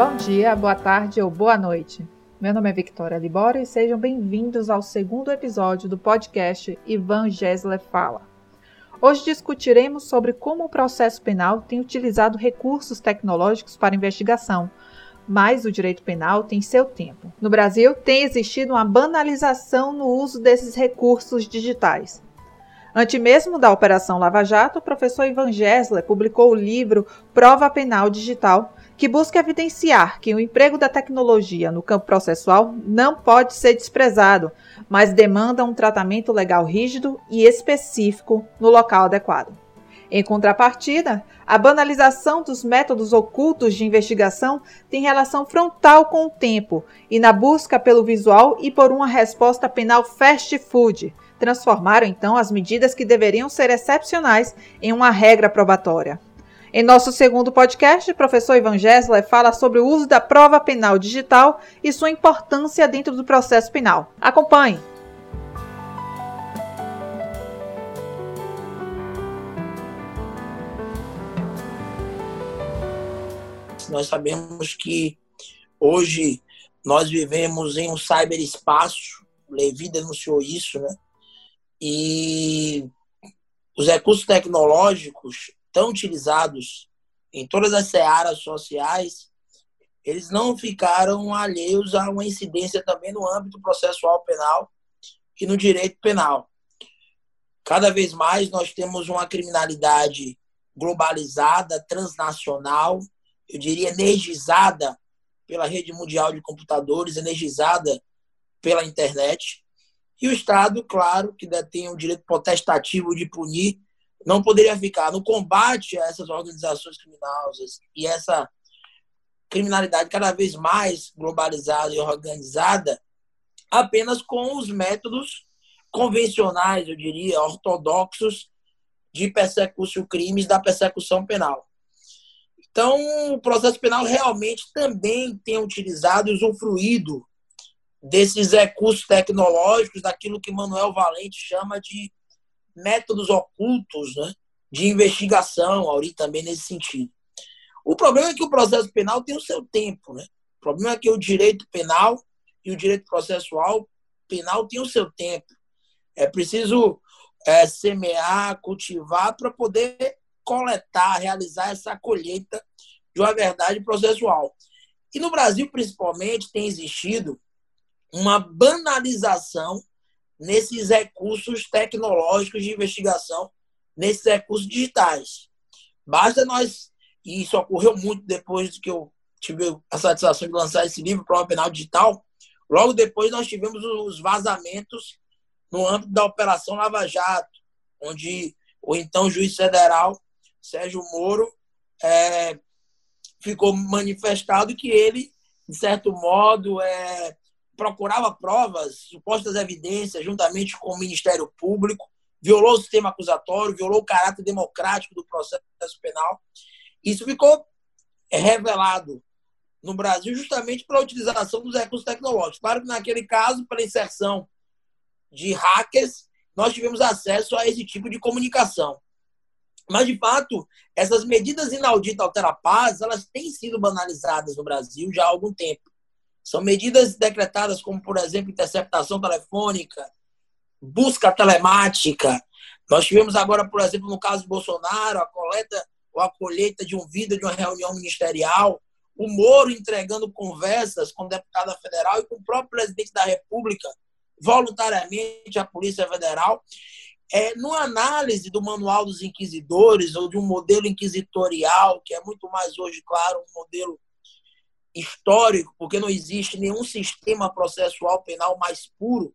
Bom dia, boa tarde ou boa noite. Meu nome é Victoria Libora e sejam bem-vindos ao segundo episódio do podcast Ivan Gessler Fala. Hoje discutiremos sobre como o processo penal tem utilizado recursos tecnológicos para investigação, mas o direito penal tem seu tempo. No Brasil, tem existido uma banalização no uso desses recursos digitais. Antes mesmo da Operação Lava Jato, o professor Ivan Gessler publicou o livro Prova Penal Digital, que busca evidenciar que o emprego da tecnologia no campo processual não pode ser desprezado, mas demanda um tratamento legal rígido e específico no local adequado. Em contrapartida, a banalização dos métodos ocultos de investigação tem relação frontal com o tempo e na busca pelo visual e por uma resposta penal fast food. Transformaram então as medidas que deveriam ser excepcionais em uma regra probatória. Em nosso segundo podcast, o professor Ivan Gessler fala sobre o uso da prova penal digital e sua importância dentro do processo penal. Acompanhe! Nós sabemos que hoje nós vivemos em um cyberespaço, Levi denunciou isso, né? E os recursos tecnológicos tão utilizados em todas as searas sociais, eles não ficaram alheios a uma incidência também no âmbito processual penal e no direito penal. Cada vez mais nós temos uma criminalidade globalizada, transnacional, eu diria energizada pela rede mundial de computadores, energizada pela internet. E o Estado, claro, que detém o direito potestativo de punir não poderia ficar no combate a essas organizações criminosas e essa criminalidade cada vez mais globalizada e organizada apenas com os métodos convencionais, eu diria, ortodoxos de persecução crimes da persecução penal. Então, o processo penal realmente também tem utilizado e usufruído desses recursos tecnológicos, daquilo que Manuel Valente chama de métodos ocultos né, de investigação, Auri também nesse sentido. O problema é que o processo penal tem o seu tempo. Né? O problema é que o direito penal e o direito processual penal tem o seu tempo. É preciso é, semear, cultivar para poder coletar, realizar essa colheita de uma verdade processual. E no Brasil, principalmente, tem existido uma banalização nesses recursos tecnológicos de investigação, nesses recursos digitais. Basta nós, e isso ocorreu muito depois que eu tive a satisfação de lançar esse livro, Prova Penal Digital, logo depois nós tivemos os vazamentos no âmbito da Operação Lava Jato, onde o então juiz federal, Sérgio Moro, é, ficou manifestado que ele, de certo modo, é, procurava provas, supostas evidências, juntamente com o Ministério Público, violou o sistema acusatório, violou o caráter democrático do processo penal. Isso ficou revelado no Brasil justamente pela utilização dos recursos tecnológicos. Claro que naquele caso, pela inserção de hackers, nós tivemos acesso a esse tipo de comunicação. Mas, de fato, essas medidas inauditas alterapazes, elas têm sido banalizadas no Brasil já há algum tempo. São medidas decretadas como, por exemplo, interceptação telefônica, busca telemática. Nós tivemos agora, por exemplo, no caso de Bolsonaro, a coleta ou a colheita de um vídeo de uma reunião ministerial, o Moro entregando conversas com deputada federal e com o próprio presidente da República, voluntariamente à Polícia Federal. É, numa análise do Manual dos Inquisidores ou de um modelo inquisitorial, que é muito mais hoje, claro, um modelo histórico, porque não existe nenhum sistema processual penal mais puro.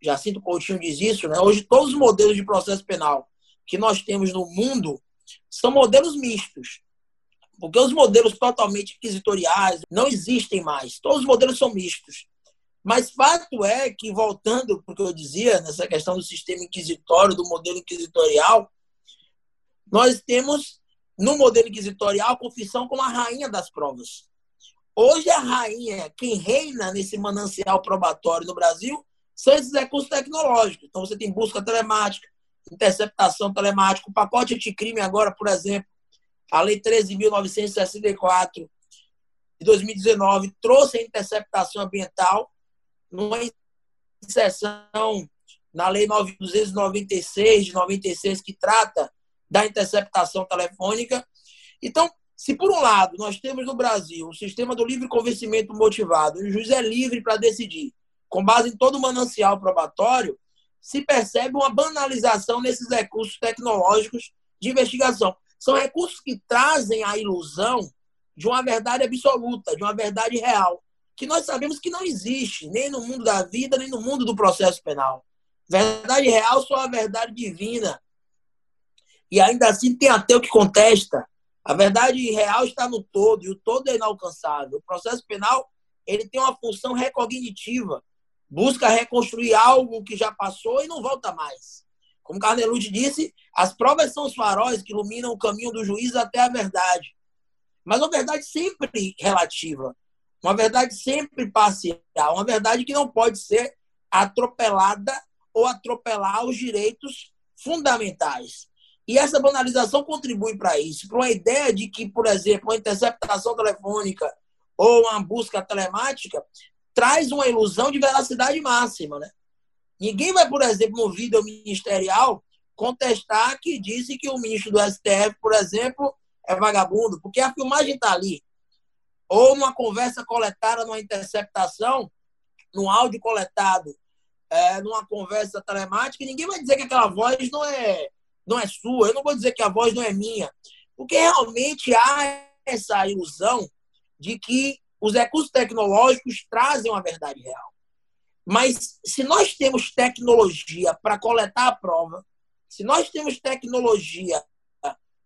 Jacinto Coutinho diz isso, né? Hoje todos os modelos de processo penal que nós temos no mundo são modelos mistos. Porque os modelos totalmente inquisitoriais não existem mais. Todos os modelos são mistos. Mas fato é que, voltando para o que eu dizia, nessa questão do sistema inquisitório, do modelo inquisitorial, nós temos, no modelo inquisitorial, a confissão como a rainha das provas. Hoje a rainha, quem reina nesse manancial probatório no Brasil, são esses recursos tecnológicos. Então você tem busca telemática, interceptação telemática, o pacote anticrime agora, por exemplo, a Lei 13.964 de 2019 trouxe a interceptação ambiental numa inserção na Lei 296 de 96 que trata da interceptação telefônica. Então, se por um lado nós temos no Brasil o sistema do livre convencimento motivado, e o juiz é livre para decidir, com base em todo o manancial probatório, se percebe uma banalização nesses recursos tecnológicos de investigação. São recursos que trazem a ilusão de uma verdade absoluta, de uma verdade real, que nós sabemos que não existe, nem no mundo da vida, nem no mundo do processo penal. Verdade real só a verdade divina. E ainda assim tem ateu que contesta. A verdade real está no todo, e o todo é inalcançável. O processo penal ele tem uma função recognitiva, busca reconstruir algo que já passou e não volta mais. Como Carnelucci disse, as provas são os faróis que iluminam o caminho do juiz até a verdade. Mas uma verdade sempre relativa, uma verdade sempre parcial, uma verdade que não pode ser atropelada ou atropelar os direitos fundamentais. E essa banalização contribui para isso, para uma ideia de que, por exemplo, uma interceptação telefônica ou uma busca telemática traz uma ilusão de veracidade máxima. Né? Ninguém vai, por exemplo, no vídeo ministerial contestar que disse que o ministro do STF, por exemplo, é vagabundo, porque a filmagem está ali. Ou numa conversa coletada, numa interceptação, num áudio coletado, é, numa conversa telemática, ninguém vai dizer que aquela voz não é, não é sua. Eu não vou dizer que a voz não é minha. Porque realmente há essa ilusão de que os recursos tecnológicos trazem uma verdade real. Mas se nós temos tecnologia para coletar a prova, se nós temos tecnologia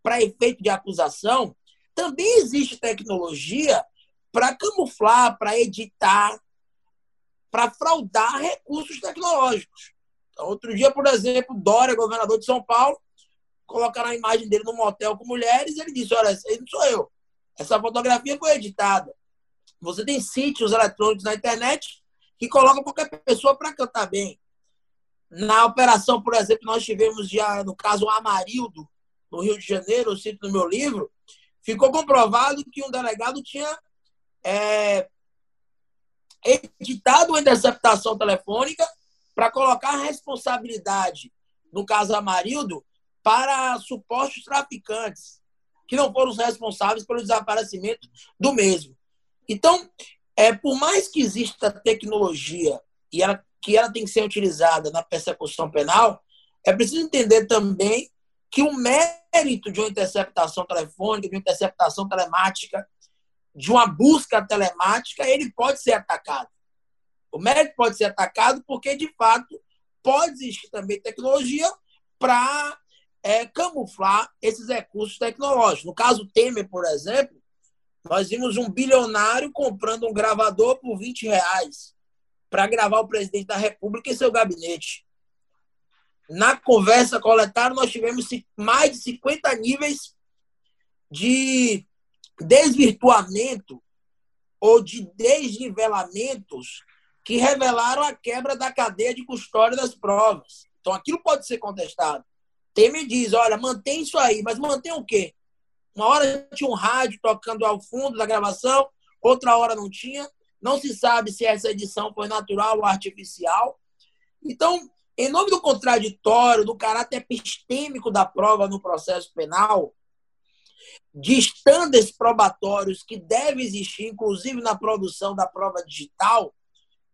para efeito de acusação, também existe tecnologia para camuflar, para editar, para fraudar recursos tecnológicos. Então, outro dia, por exemplo, Dória, governador de São Paulo, colocaram a imagem dele num motel com mulheres ele disse: Olha, esse aí não sou eu. Essa fotografia foi editada. Você tem sítios eletrônicos na internet que colocam qualquer pessoa para cantar bem. Na operação, por exemplo, nós tivemos já, no caso, o Amarildo, no Rio de Janeiro, eu cito no meu livro, ficou comprovado que um delegado tinha é, editado uma interceptação telefônica para colocar a responsabilidade, no caso Amarildo, para supostos traficantes, que não foram os responsáveis pelo desaparecimento do mesmo. Então, é, por mais que exista tecnologia e ela, que ela tem que ser utilizada na persecução penal, é preciso entender também que o mérito de uma interceptação telefônica, de uma interceptação telemática, de uma busca telemática, ele pode ser atacado. O mérito pode ser atacado porque, de fato, pode existir também tecnologia para é, camuflar esses recursos tecnológicos. No caso Temer, por exemplo, nós vimos um bilionário comprando um gravador por 20 reais para gravar o presidente da República em seu gabinete. Na conversa coletada, nós tivemos mais de 50 níveis de desvirtuamento ou de desnivelamentos que revelaram a quebra da cadeia de custódia das provas. Então, aquilo pode ser contestado. Temer diz, olha, mantém isso aí, mas mantém o quê? Uma hora tinha um rádio tocando ao fundo da gravação, outra hora não tinha. Não se sabe se essa edição foi natural ou artificial. Então, em nome do contraditório, do caráter epistêmico da prova no processo penal, de estándares probatórios que devem existir, inclusive na produção da prova digital,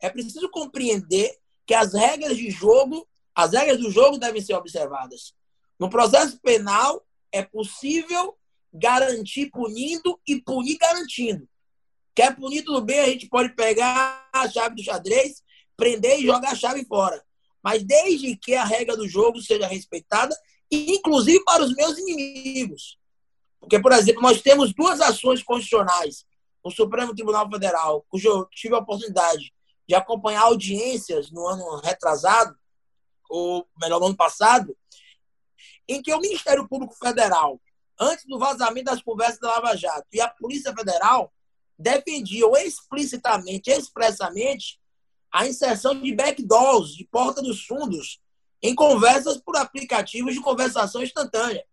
é preciso compreender que as regras de jogo, as regras do jogo devem ser observadas. No processo penal, é possível garantir punindo e punir garantindo. Quer punir tudo bem, a gente pode pegar a chave do xadrez, prender e jogar a chave fora. Mas desde que a regra do jogo seja respeitada, inclusive para os meus inimigos. Porque, por exemplo, nós temos duas ações constitucionais no Supremo Tribunal Federal, cujo eu tive a oportunidade de acompanhar audiências no ano retrasado, ou melhor, no ano passado, em que o Ministério Público Federal, antes do vazamento das conversas da Lava Jato, e a Polícia Federal defendiam explicitamente, expressamente, a inserção de backdoors, de porta dos fundos, em conversas por aplicativos de conversação instantânea.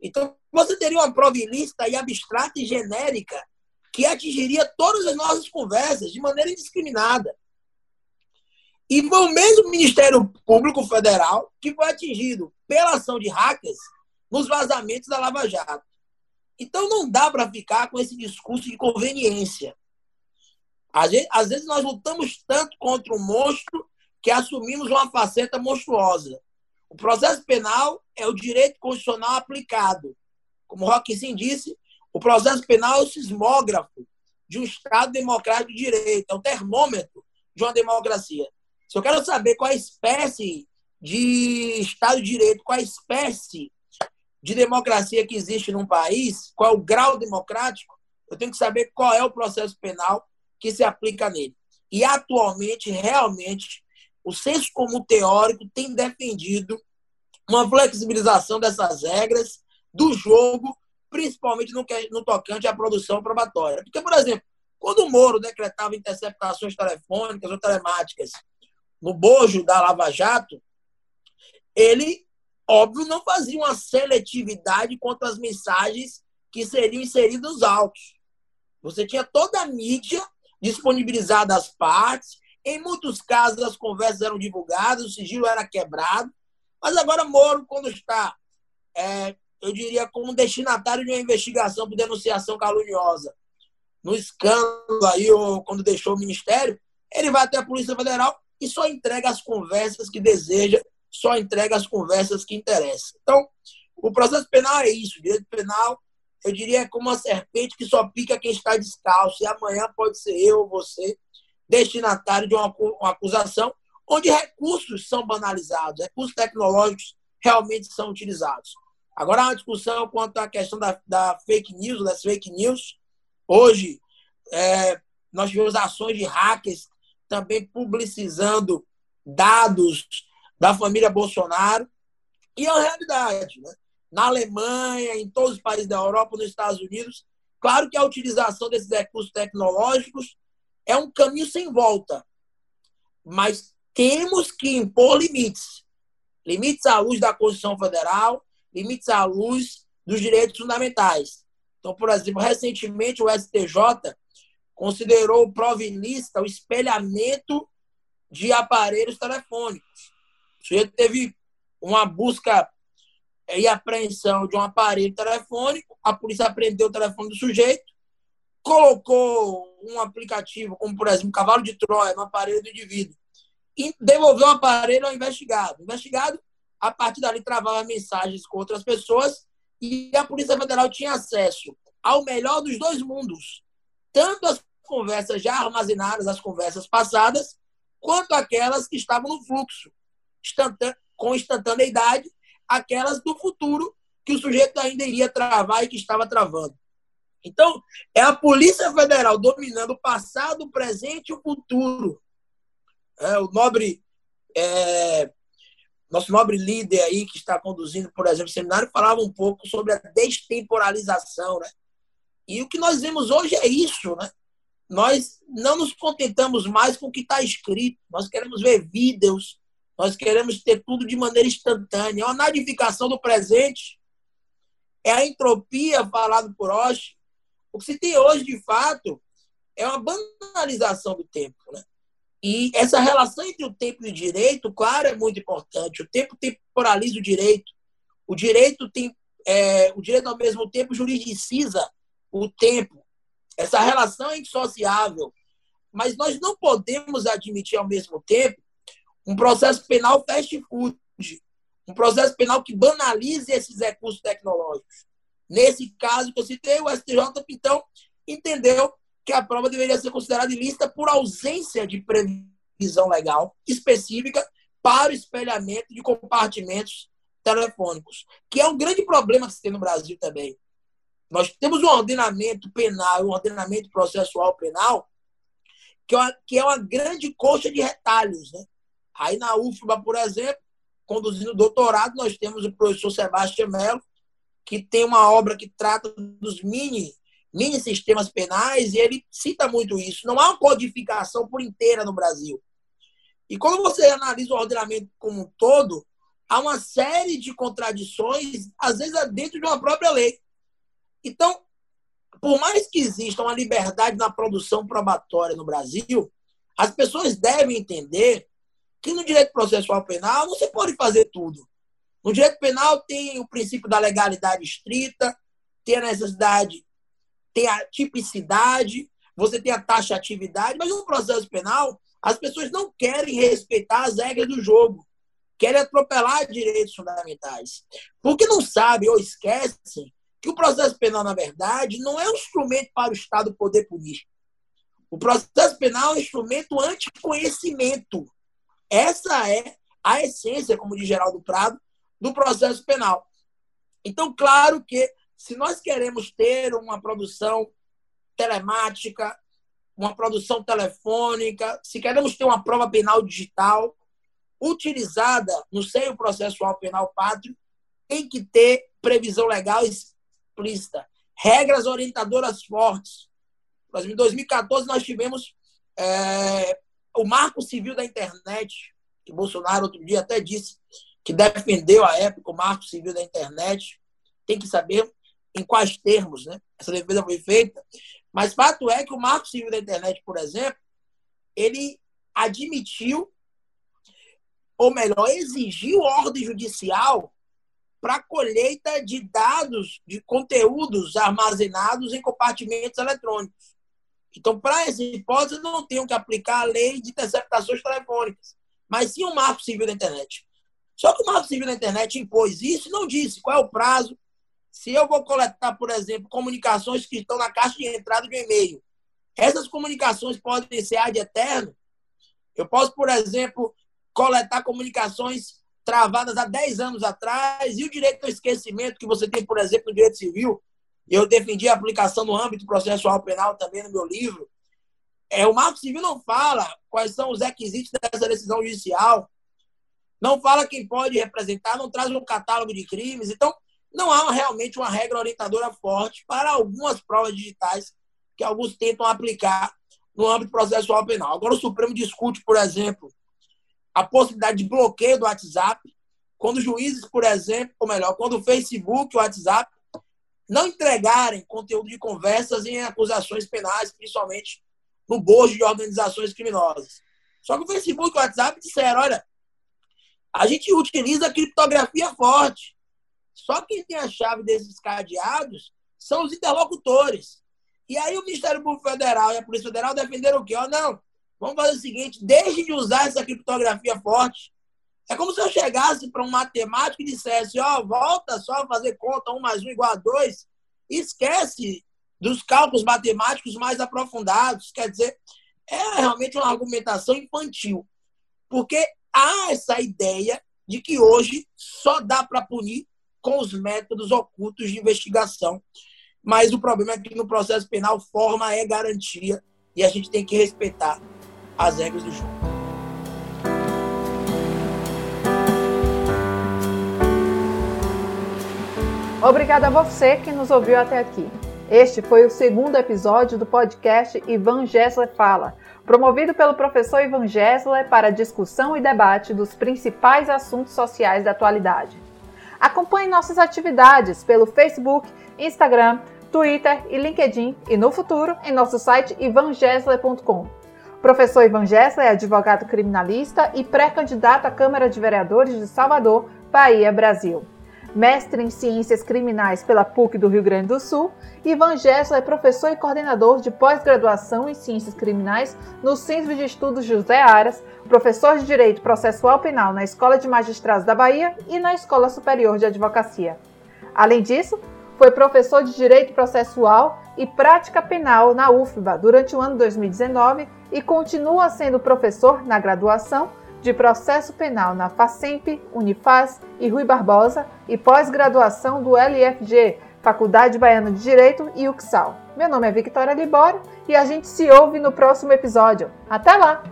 Então, você teria uma prova ilícita e abstrata e genérica que atingiria todas as nossas conversas de maneira indiscriminada. E foi o mesmo Ministério Público Federal que foi atingido pela ação de hackers nos vazamentos da Lava Jato. Então não dá para ficar com esse discurso de conveniência. Às vezes, nós lutamos tanto contra o monstro que assumimos uma faceta monstruosa. O processo penal é o direito constitucional aplicado. Como Roquesim disse, o processo penal é o sismógrafo de um Estado democrático de direito, é o termômetro de uma democracia. Se eu quero saber qual a espécie de Estado de Direito, qual a espécie de democracia que existe num país, qual é o grau democrático, eu tenho que saber qual é o processo penal que se aplica nele. E, atualmente, realmente, o senso comum teórico tem defendido uma flexibilização dessas regras do jogo, principalmente no, que, no tocante à produção probatória. Porque, por exemplo, quando o Moro decretava interceptações telefônicas ou telemáticas no bojo da Lava Jato, ele, óbvio, não fazia uma seletividade contra as mensagens que seriam inseridas nos autos. Você tinha toda a mídia disponibilizada às partes, em muitos casos as conversas eram divulgadas, o sigilo era quebrado, mas agora Moro, quando está, é, eu diria, como destinatário de uma investigação por denunciação caluniosa, no escândalo aí, ou quando deixou o ministério, ele vai até a Polícia Federal e só entrega as conversas que deseja, só entrega as conversas que interessam. Então, o processo penal é isso. O direito penal, eu diria, é como uma serpente que só pica quem está descalço. E amanhã pode ser eu ou você, destinatário de uma, uma acusação, onde recursos são banalizados, recursos tecnológicos realmente são utilizados. Agora, há uma discussão quanto à questão da, da fake news, das fake news. Hoje, é, nós tivemos ações de hackers também publicizando dados da família Bolsonaro. E é uma realidade. Né? Na Alemanha, em todos os países da Europa, nos Estados Unidos, claro que a utilização desses recursos tecnológicos é um caminho sem volta. Mas temos que impor limites. Limites à luz da Constituição Federal, limites à luz dos direitos fundamentais. Então, por exemplo, recentemente o STJ considerou provinista o espelhamento de aparelhos telefônicos. O sujeito teve uma busca e apreensão de um aparelho telefônico, a polícia apreendeu o telefone do sujeito, colocou um aplicativo, como por exemplo, cavalo de Troia, no aparelho do indivíduo, e devolveu o aparelho ao investigado. O investigado, a partir dali, travava mensagens com outras pessoas e a Polícia Federal tinha acesso ao melhor dos dois mundos, tanto as conversas já armazenadas, as conversas passadas, quanto aquelas que estavam no fluxo, com instantaneidade, aquelas do futuro que o sujeito ainda iria travar e que estava travando. Então, é a Polícia Federal dominando o passado, o presente e o futuro. É, o nobre, é, nosso nobre líder aí, que está conduzindo, por exemplo, o seminário, falava um pouco sobre a destemporalização. Né? E o que nós vemos hoje é isso. Né? Nós não nos contentamos mais com o que está escrito. Nós queremos ver vídeos, nós queremos ter tudo de maneira instantânea. É uma nadificação do presente. É a entropia falado por Osh. O que se tem hoje, de fato, é uma banalização do tempo. Né? E essa relação entre o tempo e o direito, claro, é muito importante. O tempo temporaliza o direito. O direito tem, é, o direito ao mesmo tempo juridiciza o tempo. Essa relação é indissociável. Mas nós não podemos admitir ao mesmo tempo um processo penal fast food, um processo penal que banalize esses recursos tecnológicos. Nesse caso que eu citei, o STJ, então, entendeu que a prova deveria ser considerada ilícita por ausência de previsão legal específica para o espelhamento de compartimentos telefônicos, que é um grande problema que se tem no Brasil também. Nós temos um ordenamento penal, um ordenamento processual penal, que é uma, que é uma grande coxa de retalhos. Né? Aí na UFBA, por exemplo, conduzindo doutorado, nós temos o professor Sebastião Mello, que tem uma obra que trata dos mini, mini sistemas penais, e ele cita muito isso. Não há uma codificação por inteira no Brasil. E quando você analisa o ordenamento como um todo, há uma série de contradições, às vezes dentro de uma própria lei. Então, por mais que exista uma liberdade na produção probatória no Brasil, as pessoas devem entender que no direito processual penal não se pode fazer tudo. No direito penal tem o princípio da legalidade estrita, tem a necessidade, tem a tipicidade, você tem a taxatividade, mas no processo penal as pessoas não querem respeitar as regras do jogo, querem atropelar direitos fundamentais, porque não sabem ou esquecem que o processo penal, na verdade, não é um instrumento para o Estado poder punir. O processo penal é um instrumento anticonhecimento. Essa é a essência, como diz Geraldo Prado, do processo penal. Então, claro que se nós queremos ter uma produção telemática, uma produção telefônica, se queremos ter uma prova penal digital utilizada no seio processual penal pátrio, tem que ter previsão legal explícita, regras orientadoras fortes. Em 2014, nós tivemos é, o Marco Civil da Internet, que Bolsonaro outro dia até disse que defendeu a época o Marco Civil da Internet. Tem que saber em quais termos né, essa defesa foi feita. Mas fato é que o Marco Civil da Internet, por exemplo, ele admitiu, ou melhor, exigiu ordem judicial para colheita de dados, de conteúdos armazenados em compartimentos eletrônicos. Então, para essa hipótese, não tenho que aplicar a lei de interceptações telefônicas, mas sim o Marco Civil da Internet. Só que o Marco Civil da Internet impôs isso e não disse qual é o prazo. Se eu vou coletar, por exemplo, comunicações que estão na caixa de entrada de um e-mail, essas comunicações podem ser ad eterno. Eu posso, por exemplo, coletar comunicações travadas há 10 anos atrás, e o direito ao esquecimento que você tem, por exemplo, no direito civil, eu defendi a aplicação no âmbito processual penal também no meu livro. É, o Marco Civil não fala quais são os requisitos dessa decisão judicial, não fala quem pode representar, não traz um catálogo de crimes. Então, não há realmente uma regra orientadora forte para algumas provas digitais que alguns tentam aplicar no âmbito processual penal. Agora, o Supremo discute, por exemplo, a possibilidade de bloqueio do WhatsApp, quando juízes, por exemplo, ou melhor, quando o Facebook e o WhatsApp não entregarem conteúdo de conversas em acusações penais, principalmente no bojo de organizações criminosas. Só que o Facebook e o WhatsApp disseram, olha, a gente utiliza criptografia forte. Só quem tem a chave desses cadeados são os interlocutores. E aí o Ministério Público Federal e a Polícia Federal defenderam o quê? Oh, não, Vamos fazer o seguinte: deixe de usar essa criptografia forte. É como se eu chegasse para um matemático e dissesse: ó, oh, volta só a fazer conta, um mais um igual a dois. Esquece dos cálculos matemáticos mais aprofundados. Quer dizer, é realmente uma argumentação infantil. Porque há essa ideia de que hoje só dá para punir com os métodos ocultos de investigação. Mas o problema é que no processo penal, forma é garantia e a gente tem que respeitar as regras do jogo. Obrigada a você que nos ouviu até aqui. Este foi o segundo episódio do podcast Ivan Gessler Fala, promovido pelo professor Ivan Gessler para discussão e debate dos principais assuntos sociais da atualidade. Acompanhe nossas atividades pelo Facebook, Instagram, Twitter e LinkedIn e no futuro em nosso site ivangesler.com. Professor Ivan Gessler é advogado criminalista e pré-candidato à Câmara de Vereadores de Salvador, Bahia, Brasil. Mestre em Ciências Criminais pela PUC do Rio Grande do Sul, Ivan Gessler é professor e coordenador de pós-graduação em Ciências Criminais no Centro de Estudos José Aras, professor de Direito Processual Penal na Escola de Magistrados da Bahia e na Escola Superior de Advocacia. Além disso, foi professor de Direito Processual e Prática Penal na UFBA durante o ano 2019 e continua sendo professor na graduação de Processo Penal na FACEMP, Unifaz e Rui Barbosa e pós-graduação do LFG, Faculdade Baiana de Direito e UXAL. Meu nome é Victoria Libório e a gente se ouve no próximo episódio. Até lá!